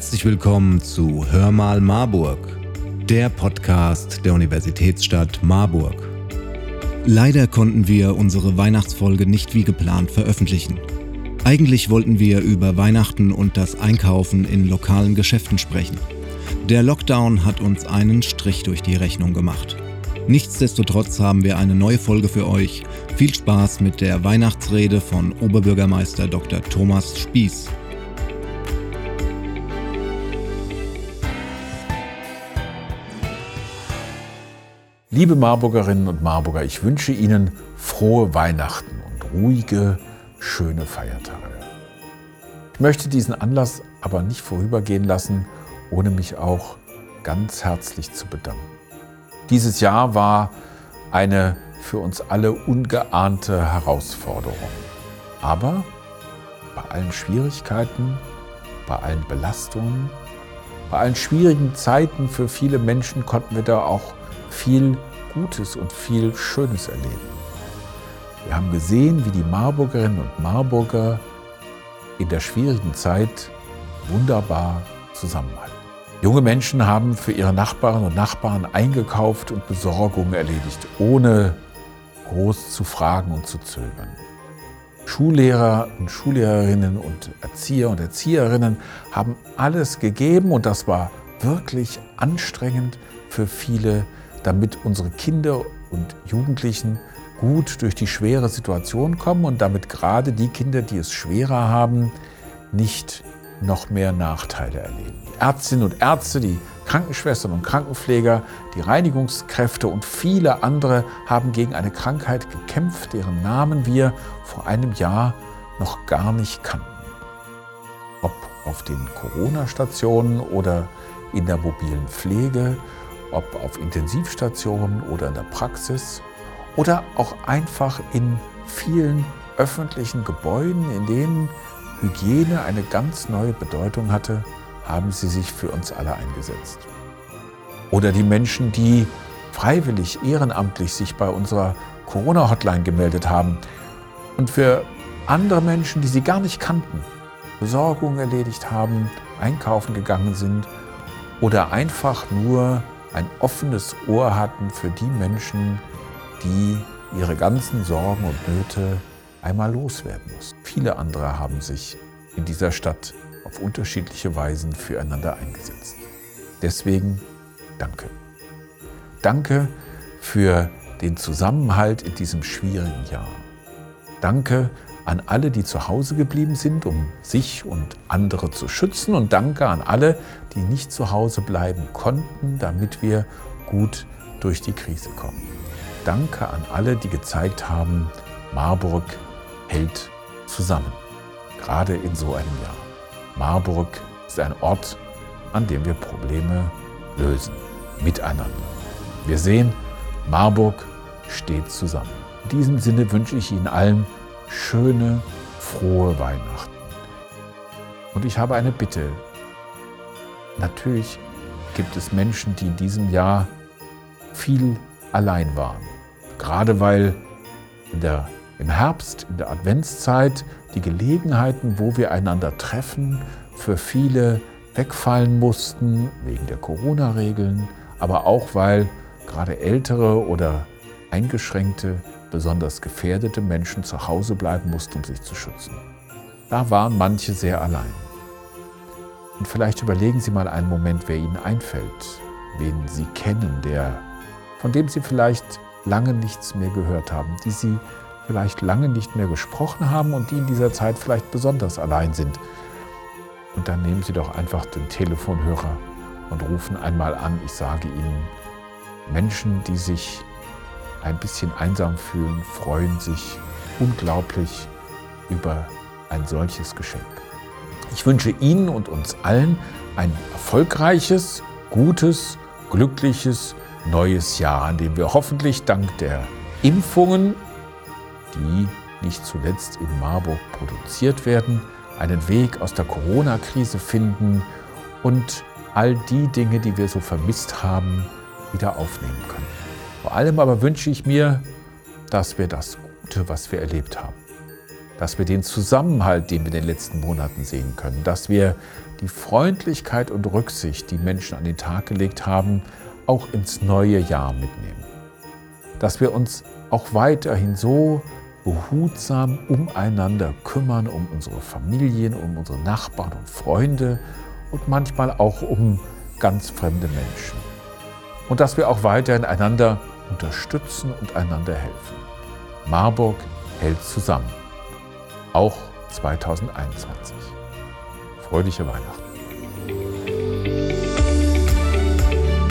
Herzlich willkommen zu Hör mal Marburg, der Podcast der Universitätsstadt Marburg. Leider konnten wir unsere Weihnachtsfolge nicht wie geplant veröffentlichen. Eigentlich wollten wir über Weihnachten und das Einkaufen in lokalen Geschäften sprechen. Der Lockdown hat uns einen Strich durch die Rechnung gemacht. Nichtsdestotrotz haben wir eine neue Folge für euch. Viel Spaß mit der Weihnachtsrede von Oberbürgermeister Dr. Thomas Spieß. Liebe Marburgerinnen und Marburger, ich wünsche Ihnen frohe Weihnachten und ruhige, schöne Feiertage. Ich möchte diesen Anlass aber nicht vorübergehen lassen, ohne mich auch ganz herzlich zu bedanken. Dieses Jahr war eine für uns alle ungeahnte Herausforderung. Aber bei allen Schwierigkeiten, bei allen Belastungen, bei allen schwierigen Zeiten für viele Menschen konnten wir da auch viel Gutes und viel Schönes erleben. Wir haben gesehen, wie die Marburgerinnen und Marburger in der schwierigen Zeit wunderbar zusammenhalten. Junge Menschen haben für ihre Nachbarinnen und Nachbarn eingekauft und Besorgungen erledigt, ohne groß zu fragen und zu zögern. Schullehrer und Schullehrerinnen und Erzieher und Erzieherinnen haben alles gegeben und das war wirklich anstrengend für viele damit unsere Kinder und Jugendlichen gut durch die schwere Situation kommen und damit gerade die Kinder, die es schwerer haben, nicht noch mehr Nachteile erleben. Ärztinnen und Ärzte, die Krankenschwestern und Krankenpfleger, die Reinigungskräfte und viele andere haben gegen eine Krankheit gekämpft, deren Namen wir vor einem Jahr noch gar nicht kannten. Ob auf den Corona-Stationen oder in der mobilen Pflege, ob auf Intensivstationen oder in der Praxis oder auch einfach in vielen öffentlichen Gebäuden, in denen Hygiene eine ganz neue Bedeutung hatte, haben sie sich für uns alle eingesetzt. Oder die Menschen, die freiwillig, ehrenamtlich sich bei unserer Corona-Hotline gemeldet haben und für andere Menschen, die sie gar nicht kannten, Besorgungen erledigt haben, einkaufen gegangen sind oder einfach nur ein offenes Ohr hatten für die Menschen, die ihre ganzen Sorgen und Nöte einmal loswerden mussten. Viele andere haben sich in dieser Stadt auf unterschiedliche Weisen füreinander eingesetzt. Deswegen danke. Danke für den Zusammenhalt in diesem schwierigen Jahr. Danke an alle, die zu Hause geblieben sind, um sich und andere zu schützen. Und danke an alle, die nicht zu Hause bleiben konnten, damit wir gut durch die Krise kommen. Danke an alle, die gezeigt haben, Marburg hält zusammen, gerade in so einem Jahr. Marburg ist ein Ort, an dem wir Probleme lösen, miteinander. Wir sehen, Marburg steht zusammen. In diesem Sinne wünsche ich Ihnen allen schöne, frohe Weihnachten. Und ich habe eine Bitte. Natürlich gibt es Menschen, die in diesem Jahr viel allein waren. Gerade weil der, im Herbst, in der Adventszeit, die Gelegenheiten, wo wir einander treffen, für viele wegfallen mussten, wegen der Corona-Regeln, aber auch weil gerade ältere oder eingeschränkte besonders gefährdete Menschen zu Hause bleiben mussten, um sich zu schützen. Da waren manche sehr allein. Und vielleicht überlegen Sie mal einen Moment, wer Ihnen einfällt, wen Sie kennen, der, von dem Sie vielleicht lange nichts mehr gehört haben, die Sie vielleicht lange nicht mehr gesprochen haben und die in dieser Zeit vielleicht besonders allein sind. Und dann nehmen Sie doch einfach den Telefonhörer und rufen einmal an. Ich sage Ihnen, Menschen, die sich ein bisschen einsam fühlen, freuen sich unglaublich über ein solches Geschenk. Ich wünsche Ihnen und uns allen ein erfolgreiches, gutes, glückliches neues Jahr, an dem wir hoffentlich dank der Impfungen, die nicht zuletzt in Marburg produziert werden, einen Weg aus der Corona-Krise finden und all die Dinge, die wir so vermisst haben, wieder aufnehmen können. Vor allem aber wünsche ich mir, dass wir das Gute, was wir erlebt haben, dass wir den Zusammenhalt, den wir in den letzten Monaten sehen können, dass wir die Freundlichkeit und Rücksicht, die Menschen an den Tag gelegt haben, auch ins neue Jahr mitnehmen. Dass wir uns auch weiterhin so behutsam umeinander kümmern, um unsere Familien, um unsere Nachbarn und Freunde und manchmal auch um ganz fremde Menschen. Und dass wir auch weiterhin einander unterstützen und einander helfen. Marburg hält zusammen auch 2021. Fröhliche Weihnachten.